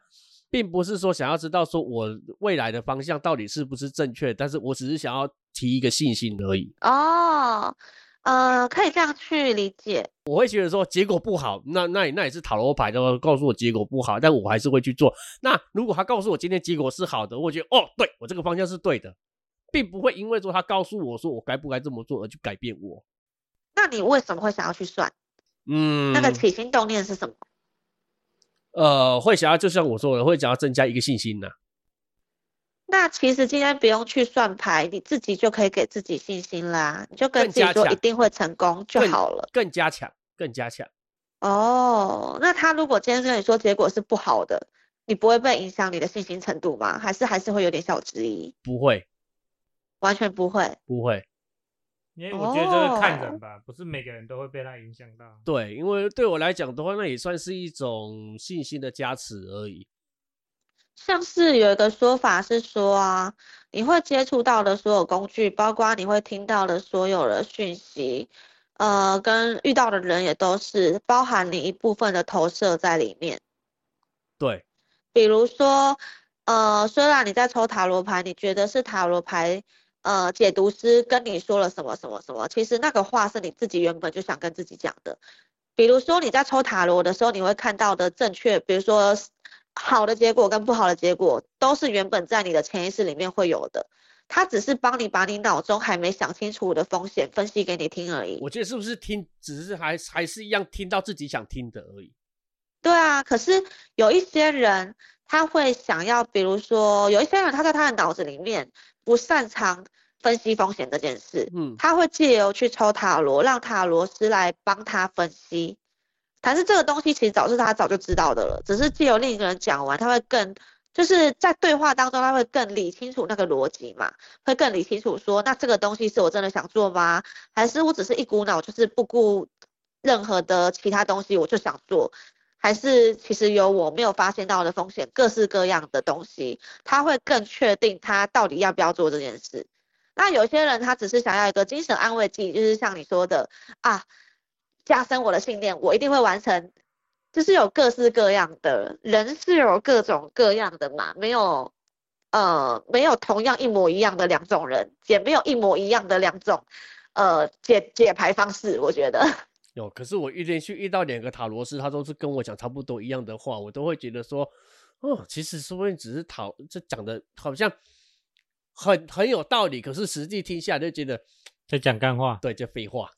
[SPEAKER 1] 并不是说想要知道说我未来的方向到底是不是正确，但是我只是想要提一个信心而已。
[SPEAKER 2] 哦，呃，可以这样去理解。
[SPEAKER 1] 我会觉得说结果不好，那那也那也是塔罗牌的话告诉我结果不好，但我还是会去做。那如果他告诉我今天结果是好的，我觉得哦，对我这个方向是对的，并不会因为说他告诉我说我该不该这么做而去改变我。
[SPEAKER 2] 那你为什么会想要去算？
[SPEAKER 1] 嗯，
[SPEAKER 2] 那个起心动念是什么？
[SPEAKER 1] 呃，会想要就像我说的，会想要增加一个信心呢、
[SPEAKER 2] 那其实今天不用去算牌，你自己就可以给自己信心啦，你就跟自己说一定会成功就好了。
[SPEAKER 1] 更加强，更加强。
[SPEAKER 2] 哦，那他如果今天跟你说结果是不好的，你不会被影响你的信心程度吗？还是还是会有点小质疑？
[SPEAKER 1] 不会，
[SPEAKER 2] 完全不会。
[SPEAKER 1] 不会。
[SPEAKER 3] 因为我觉得这个看
[SPEAKER 2] 哦
[SPEAKER 3] 人吧，不是每个人都会被他影响到。
[SPEAKER 1] 对，因为对我来讲的话，那也算是一种信心的加持而已。
[SPEAKER 2] 像是有一个说法是说啊，你会接触到的所有工具，包括你会听到的所有的讯息，呃，跟遇到的人也都是包含你一部分的投射在里面。
[SPEAKER 1] 对，
[SPEAKER 2] 比如说，呃，虽然你在抽塔罗牌，你觉得是塔罗牌，呃，解读师跟你说了什么什么什么，其实那个话是你自己原本就想跟自己讲的。比如说你在抽塔罗的时候，你会看到的正确，比如说好的结果跟不好的结果，都是原本在你的潜意识里面会有的。它只是帮你把你脑中还没想清楚的风险分析给你听而已。
[SPEAKER 1] 我觉得是不是听，只是还还是一样听到自己想听的而已。
[SPEAKER 2] 对啊，可是有一些人他会想要，比如说有一些人他在他的脑子里面不擅长分析风险这件事，
[SPEAKER 1] 嗯，
[SPEAKER 2] 他会借由去抽塔罗，让塔罗师来帮他分析。但是这个东西其实早是他早就知道的了，只是借由另一个人讲完，他会更就是在对话当中他会更理清楚那个逻辑嘛，会更理清楚说，那这个东西是我真的想做吗？还是我只是一股脑就是不顾任何的其他东西我就想做？还是其实有我没有发现到的风险，各式各样的东西，他会更确定他到底要不要做这件事。那有些人他只是想要一个精神安慰剂，就是像你说的啊，加深我的信念，我一定会完成。就是有各式各样的人是有各种各样的嘛，没有呃没有同样一模一样的两种人，也没有一模一样的两种呃解解牌方式，我觉得。
[SPEAKER 1] 有，可是我一连续遇到两个塔罗师，他都是跟我讲差不多一样的话，我都会觉得说，哦，其实说不定只是讨这讲的好像很很有道理，可是实际听下来就觉得，
[SPEAKER 3] 在讲干话，
[SPEAKER 1] 对，就废话。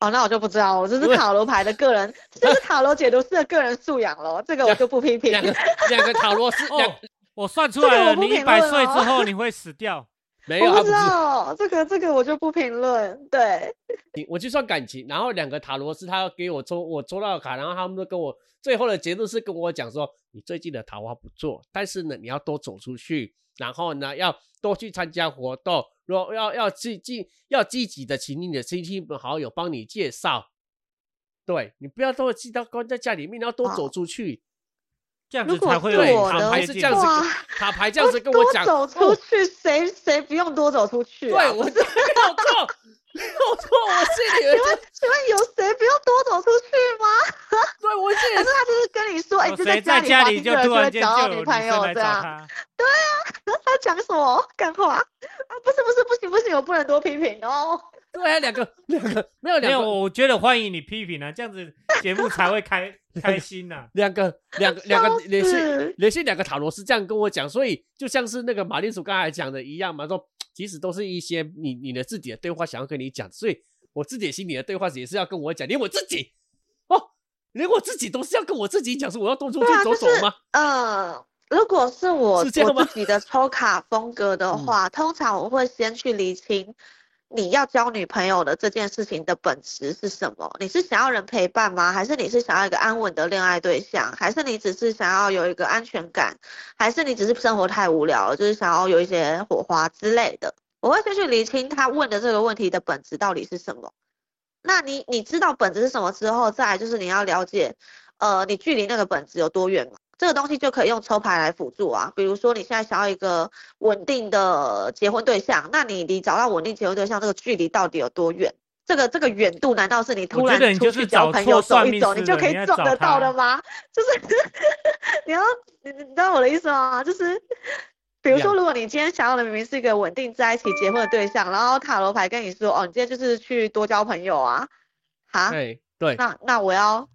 [SPEAKER 2] 哦，那我就不知道，我这是塔罗牌的个人，这就是塔罗解读师的个人素养咯，这个我就不批评。
[SPEAKER 1] 两个两个塔罗师，两
[SPEAKER 3] 哦，我算出来了，你一百岁之后你会死掉。
[SPEAKER 1] 没有，
[SPEAKER 2] 我不知。道，这个这个我就不评论。对，
[SPEAKER 1] 我就算感情，然后两个塔罗师他要给我抽，我抽到卡，然后他们都跟我最后的结论是跟我讲说，你最近的桃花不错，但是呢，你要多走出去，然后呢，要多去参加活动，如果要要积积要积极的请你的亲戚朋好友帮你介绍，对你不要都记到关在家里面，你要多走出去。
[SPEAKER 3] 这样才会有，
[SPEAKER 2] 我的
[SPEAKER 1] 塔牌是这样子
[SPEAKER 2] 话
[SPEAKER 1] 跟，塔牌这样子跟我讲，
[SPEAKER 2] 多走
[SPEAKER 1] 哦
[SPEAKER 2] 出去，谁谁不用多走出去啊？
[SPEAKER 1] 对我 没有错，没有错，我心里 有
[SPEAKER 2] 请问请问有谁不用多走出去吗？
[SPEAKER 1] 对我心里
[SPEAKER 2] 还是他就是跟你说，哎，就
[SPEAKER 3] 在
[SPEAKER 2] 里
[SPEAKER 3] 家里就突然间
[SPEAKER 2] 就到
[SPEAKER 3] 女
[SPEAKER 2] 女朋友这样？
[SPEAKER 3] 他？
[SPEAKER 2] 他讲什么干话啊？不是不是不行不行，我不能多批评哦。
[SPEAKER 1] 对啊，两个两个没有
[SPEAKER 3] 没有，
[SPEAKER 1] 两个
[SPEAKER 3] 我觉得欢迎你批评啊，这样子节目才会开 开心呐。
[SPEAKER 1] 两个两个两个
[SPEAKER 2] 笑
[SPEAKER 1] 连续
[SPEAKER 2] 死
[SPEAKER 1] 连续两个塔罗是这样跟我讲，所以就像是那个马铃薯刚才讲的一样嘛，说其实都是一些你你的自己的对话想要跟你讲，所以我自己心里的对话也是要跟我讲，连我自己哦，连我自己都是要跟我自己讲，说我要多出去
[SPEAKER 2] 对啊就是
[SPEAKER 1] 走走吗？
[SPEAKER 2] 呃，如果是我
[SPEAKER 1] 是
[SPEAKER 2] 我自己的抽卡风格的
[SPEAKER 1] 嗯
[SPEAKER 2] 话，通常我会先去厘清你要交女朋友的这件事情的本质是什么。你是想要人陪伴吗？还是你是想要一个安稳的恋爱对象？还是你只是想要有一个安全感？还是你只是生活太无聊了，就是想要有一些火花之类的？我会先去厘清他问的这个问题的本质到底是什么。那你你知道本质是什么之后，再来就是你要了解，呃，你距离那个本质有多远嘛？这个东西就可以用抽牌来辅助啊。比如说你现在想要一个稳定的结婚对象，那你离找到稳定结婚对象这个距离到底有多远？这个这个远度难道是你突然出去交
[SPEAKER 3] 找
[SPEAKER 2] 朋友走一走，你就可以撞得到的吗？就是 你要你你知道我的意思吗？就是比如说，如果你今天想要的明明是一个稳定在一起结婚的对象，然后塔罗牌跟你说，哦，你今天就是去多交朋友啊，哈，
[SPEAKER 1] 哎，对，
[SPEAKER 2] 那那我要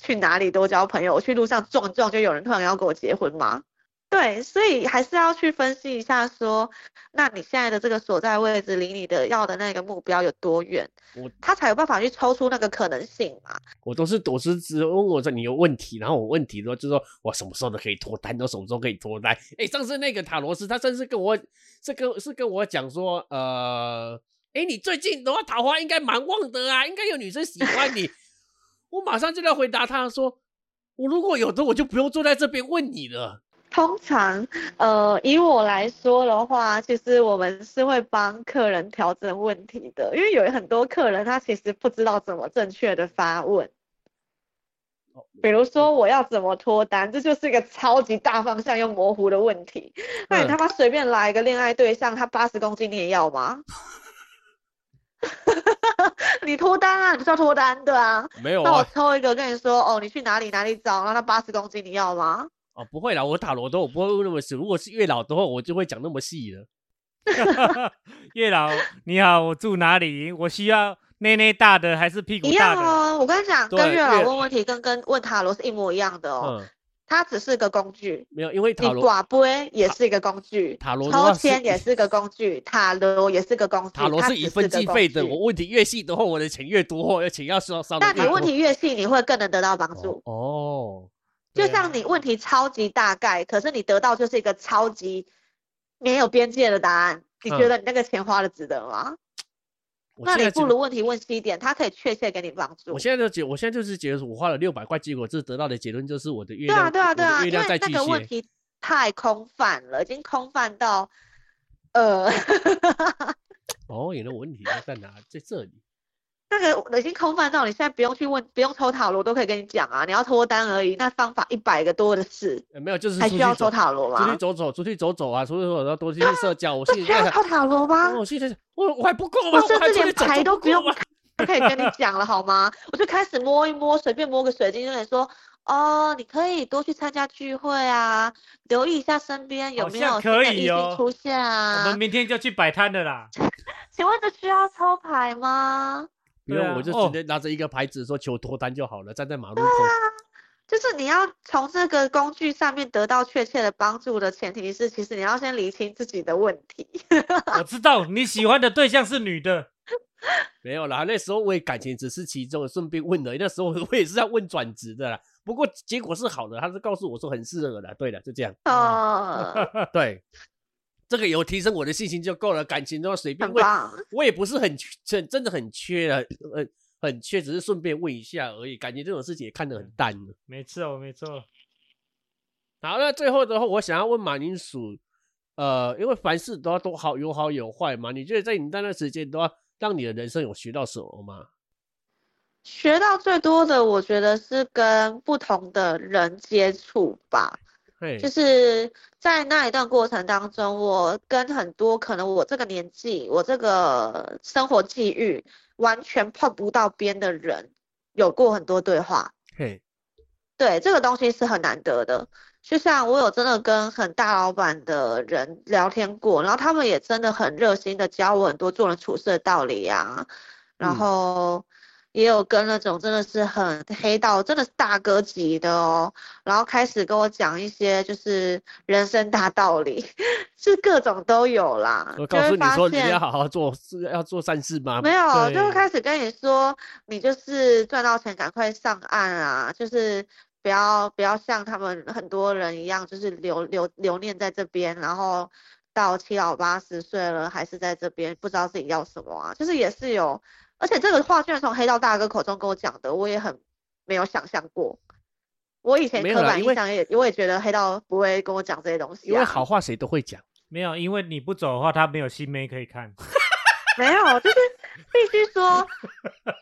[SPEAKER 2] 去哪里都交朋友？我去路上撞撞，就有人突然要跟我结婚吗？对，所以还是要去分析一下，说，那你现在的这个所在位置离你的要的那个目标有多远，
[SPEAKER 1] 我
[SPEAKER 2] 他才有办法去抽出那个可能性嘛。
[SPEAKER 1] 我都是我是只问我说你有问题，然后我问题的时候就说我什么时候都可以脱单，都什么时候可以脱单。哎，上次那个塔罗斯他甚至跟我是跟是跟我讲说，呃，哎，你最近的话桃花应该蛮旺的啊，应该有女生喜欢你。我马上就要回答他说，我如果有的我就不用坐在这边问你了。
[SPEAKER 2] 通常，呃，以我来说的话，其实我们是会帮客人调整问题的，因为有很多客人他其实不知道怎么正确的发问。比如说我要怎么脱单，这就是一个超级大方向又模糊的问题。那你他妈随便来一个恋爱对象，他八十公斤你也要吗？你脱单啊？你是要脱单对啊？
[SPEAKER 1] 没有。
[SPEAKER 2] 那我抽一个跟你说，哦，你去哪里哪里找？那他八十公斤你要吗？
[SPEAKER 1] 哦，不会啦，我塔罗都我不会问那么细。如果是月老的话，我就会讲那么细了。
[SPEAKER 3] 月老你好，我住哪里？我需要内内大的还是屁股大的？
[SPEAKER 2] 一样哦，我跟你讲，跟月老问问题跟跟问塔罗是一模一样的哦。它只是个工具。
[SPEAKER 1] 没有，因为塔罗
[SPEAKER 2] 卦杯也是一个工具，
[SPEAKER 1] 塔罗
[SPEAKER 2] 抽签也是个工具，塔罗也是个工具。
[SPEAKER 1] 塔罗是一分计费的，我问题越细的话，我的钱越多，或钱要少少。
[SPEAKER 2] 但你问题越细，你会更能得到帮助。
[SPEAKER 1] 哦。
[SPEAKER 2] 就像你问题超级大概，可是你得到就是一个超级没有边界的答案，你觉得你那个钱花的值得吗？那你不如问题问细一点，他可以确切给你帮助。
[SPEAKER 1] 我现在就觉，我现在就是觉得我花了六百块，结果这得到的结论就是我的月
[SPEAKER 2] 亮，对啊对啊对啊，
[SPEAKER 1] 月亮在
[SPEAKER 2] 那个问题太空泛了，已经空泛到呃，
[SPEAKER 1] 哦，你的问题在哪，在这里。
[SPEAKER 2] 那个已经空泛到你现在不用去问，不用抽塔罗都可以跟你讲啊！你要脱单而已，那方法一百个多的是。
[SPEAKER 1] 没有，就是
[SPEAKER 2] 还需要抽塔罗吗？
[SPEAKER 1] 出去走走，出去走走啊！出去走走，多去社交。我
[SPEAKER 2] 需要抽塔罗吗？
[SPEAKER 1] 我现在我我还不够吗？
[SPEAKER 2] 我甚至连牌都不用，可以跟你讲了好吗？我就开始摸一摸，随便摸个水晶，就跟你说哦，你可以多去参加聚会啊，留意一下身边有没有可以出现啊。
[SPEAKER 3] 我们明天就去摆摊的啦。
[SPEAKER 2] 请问这需要抽牌吗？
[SPEAKER 1] 不用，我就直接拿着一个牌子说求脱单就好了，站在马路口。
[SPEAKER 2] 就是你要从这个工具上面得到确切的帮助的前提是，其实你要先理清自己的问题。
[SPEAKER 3] 我知道你喜欢的对象是女的，
[SPEAKER 1] 没有啦，那时候我也感情只是其中，顺便问了。那时候我也是在问转职的啦，不过结果是好的，他是告诉我说很适合的。对的，就这样。
[SPEAKER 2] 哦，
[SPEAKER 1] 对。这个有提升我的信心就够了，感情都要随便问，我也不是很真真的很缺了，呃，很缺，只是顺便问一下而已。感情这种事情也看得很淡了。
[SPEAKER 3] 没错，没错。
[SPEAKER 1] 好，那最后的话，我想要问马铃薯，呃，因为凡事都要都好有好有坏嘛，你觉得在你那段时间都要让你的人生有学到什么吗？
[SPEAKER 2] 学到最多的，我觉得是跟不同的人接触吧。就是在那一段过程当中，我跟很多可能我这个年纪、我这个生活际遇完全碰不到边的人，有过很多对话。
[SPEAKER 1] 嘿，
[SPEAKER 2] 对，这个东西是很难得的。就像我有真的跟很大老板的人聊天过，然后他们也真的很热心的教我很多做人处事的道理啊，然后。也有跟那种真的是很黑道，真的是大哥级的哦，然后开始跟我讲一些就是人生大道理，是各种都有啦。
[SPEAKER 1] 我告诉你说，你要好好做，事要做善事吗？
[SPEAKER 2] 没有，就会开始跟你说，你就是赚到钱赶快上岸啊，就是不要不要像他们很多人一样，就是留留留念在这边，然后到七老八十岁了还是在这边，不知道自己要什么啊，就是也是有。而且这个话居然从黑道大哥口中跟我讲的，我也很没有想象过。我以前刻板印象也，我也觉得黑道不会跟我讲这些东西。
[SPEAKER 1] 因为好话谁都会讲。
[SPEAKER 3] 没有，因为你不走的话，他没有新妹可以看。
[SPEAKER 2] 没有，就是必须说，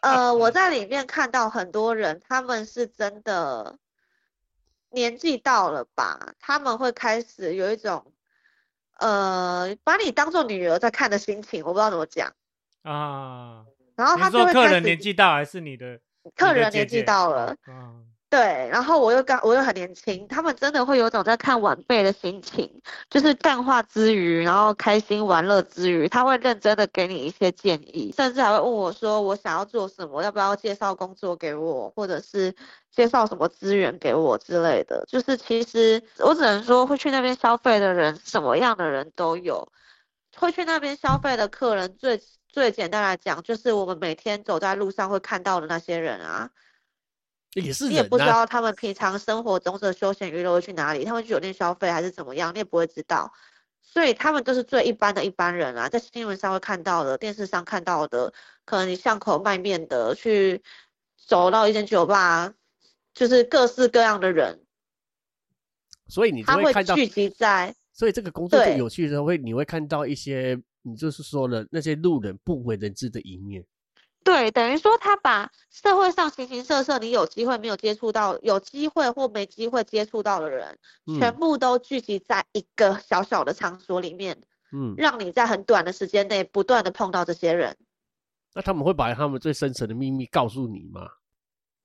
[SPEAKER 2] 呃，我在里面看到很多人，他们是真的年纪到了吧，他们会开始有一种，呃，把你当做女儿在看的心情，我不知道怎么讲
[SPEAKER 3] 啊。
[SPEAKER 2] 然后他就
[SPEAKER 3] 会客人年纪大还是你的？
[SPEAKER 2] 客人年纪到了，嗯对，然后我又刚我又很年轻，他们真的会有种在看晚辈的心情，就是干话之余，然后开心玩乐之余，他会认真的给你一些建议，甚至还会问我说我想要做什么，要不要介绍工作给我，或者是介绍什么资源给我之类的。就是其实我只能说，会去那边消费的人，什么样的人都有。会去那边消费的客人，最最简单来讲，就是我们每天走在路上会看到的那些人啊。
[SPEAKER 1] 也是
[SPEAKER 2] 你也不知道他们平常生活中的休闲娱乐会去哪里，他们去酒店消费还是怎么样，你也不会知道。所以他们都是最一般的一般人啊，在新闻上会看到的，电视上看到的，可能你巷口卖面的，去走到一间酒吧，就是各式各样的人，
[SPEAKER 1] 所以你
[SPEAKER 2] 会
[SPEAKER 1] 会看到，
[SPEAKER 2] 聚集在
[SPEAKER 1] 所以这个工作就有趣的时候，会你会看到一些你就是说了那些路人不为人知的一面。
[SPEAKER 2] 对，等于说他把社会上形形色色你有机会没有接触到，有机会或没机会接触到的人，全
[SPEAKER 1] 嗯
[SPEAKER 2] 部都聚集在一个小小的场所里面，
[SPEAKER 1] 嗯，
[SPEAKER 2] 让你在很短的时间内不断的碰到这些人。
[SPEAKER 1] 那他们会把他们最深层的秘密告诉你吗？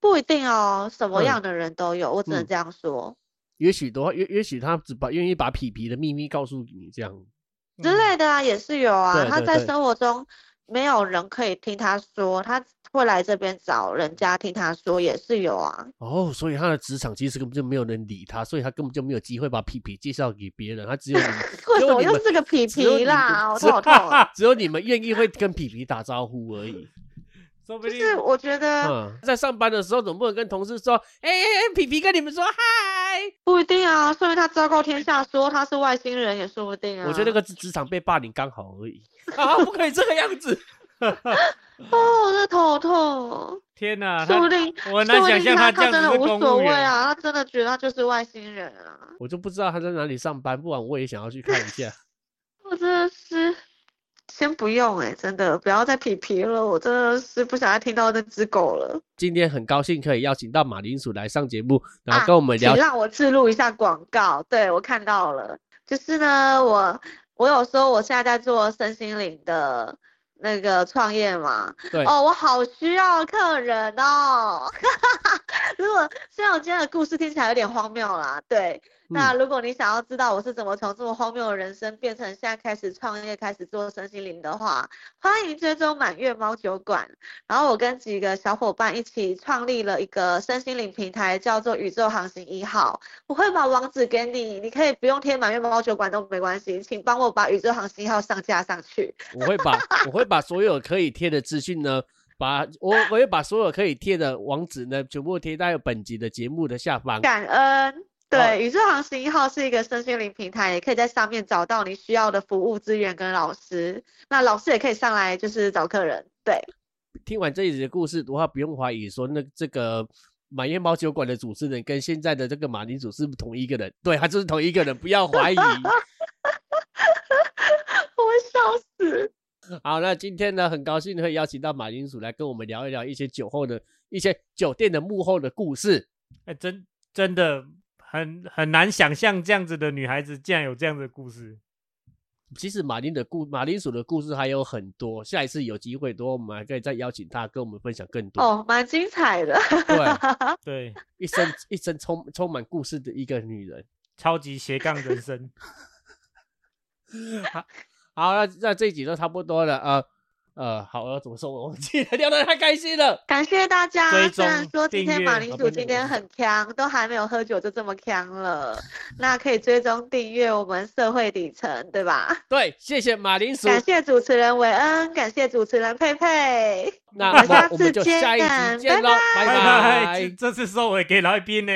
[SPEAKER 2] 不一定哦，什么
[SPEAKER 1] 嗯
[SPEAKER 2] 样的人都有，我只能
[SPEAKER 1] 嗯
[SPEAKER 2] 这样说。
[SPEAKER 1] 也许的话，也也许他只把愿意把皮皮的秘密告诉你，这样
[SPEAKER 2] 之
[SPEAKER 3] 嗯
[SPEAKER 2] 类的啊，也是有啊。
[SPEAKER 1] 对对对
[SPEAKER 2] 他在生活中没有人可以听他说，他会来这边找人家听他说，也是有啊。
[SPEAKER 1] 哦，所以他的职场其实根本就没有人理他，所以他根本就没有机会把皮皮介绍给别人，他只有你们，
[SPEAKER 2] 为什么又是个皮皮啦？我好痛啊。
[SPEAKER 1] 只有你们愿意会跟皮皮打招呼而已。
[SPEAKER 3] 说不定
[SPEAKER 2] 就是我觉得
[SPEAKER 1] 嗯，在上班的时候总不能跟同事说，哎、哎哎，皮皮跟你们说嗨。
[SPEAKER 2] 不一定啊，说明他昭告天下说他是外星人也说不定啊。
[SPEAKER 1] 我觉得那个职职场被霸凌刚好而已 啊，不可以这个样子。
[SPEAKER 2] 哦，这头痛哦。
[SPEAKER 3] 天哪，
[SPEAKER 2] 说不定，
[SPEAKER 3] 我很难想
[SPEAKER 2] 说不定他
[SPEAKER 3] 象这样子
[SPEAKER 2] 真的无。所谓啊，他真的觉得他就是外星人啊。
[SPEAKER 1] 我就不知道他在哪里上班，不然我也想要去看一下。
[SPEAKER 2] 我真的是，先不用哎、真的不要再皮皮了，我真的是不想再听到那只狗了。
[SPEAKER 1] 今天很高兴可以邀请到马铃薯来上节目，然后
[SPEAKER 2] 啊
[SPEAKER 1] 跟我们聊
[SPEAKER 2] 请让我自录一下广告，对我看到了，就是呢，我我有说我现在在做身心灵的那个创业嘛，
[SPEAKER 1] 对
[SPEAKER 2] 哦，我好需要客人哦。如果虽然我今天的故事听起来有点荒谬啦，对，那
[SPEAKER 1] 嗯
[SPEAKER 2] 如果你想要知道我是怎么从这么荒谬的人生变成现在开始创业、开始做身心灵的话，欢迎追踪满月猫酒馆。然后我跟几个小伙伴一起创立了一个身心灵平台，叫做宇宙航行一号。我会把网址给你，你可以不用贴满月猫酒馆都没关系，请帮我把宇宙航行一号上架上去。
[SPEAKER 1] 我会把 我会把所有可以贴的资讯呢，把我我会把所有可以贴的网址呢，全部贴在本集的节目的下方。
[SPEAKER 2] 感恩。
[SPEAKER 1] 好
[SPEAKER 2] 对，宇宙航行一号是一个身心灵平台，也可以在上面找到你需要的服务资源跟老师。那老师也可以上来就是找客人。对，
[SPEAKER 1] 听完这一集的故事的话，不用怀疑说那这个满月猫酒馆的主持人跟现在的这个马铃薯是不是同一个人？对，他就是同一个人，不要怀疑。
[SPEAKER 2] 我会笑死。
[SPEAKER 1] 好，那今天呢，很高兴可以邀请到马铃薯来跟我们聊一聊一些酒后的一些酒店的幕后的故事。
[SPEAKER 3] 哎，真真的很很难想象这样子的女孩子竟然有这样的故事。
[SPEAKER 1] 其实马铃的故马铃薯的故事还有很多，下一次有机会多，我们还可以再邀请她跟我们分享更多。
[SPEAKER 2] 哦，蛮精彩的。
[SPEAKER 1] 对，
[SPEAKER 3] 对，
[SPEAKER 1] 一生一生充充满故事的一个女人。
[SPEAKER 3] 超级斜杠人生。
[SPEAKER 1] 好，好，那那这一集都差不多了，呃呃，好，我要怎么说？我忘记了，聊得太开心了。
[SPEAKER 2] 感谢大家。
[SPEAKER 3] 追
[SPEAKER 2] 虽然
[SPEAKER 3] 踪
[SPEAKER 2] 说今天马铃薯今天很强，都还没有喝酒就这么强了，那可以追踪订阅我们社会底层，对吧？
[SPEAKER 1] 对，谢谢马铃薯。
[SPEAKER 2] 感谢主持人韦恩，感谢主持人佩佩。
[SPEAKER 1] 那
[SPEAKER 2] 我们下
[SPEAKER 1] 么我们
[SPEAKER 2] 次见
[SPEAKER 1] 就下一集见喽，
[SPEAKER 2] 拜
[SPEAKER 1] 拜
[SPEAKER 3] 拜拜，这次收尾给来宾呢。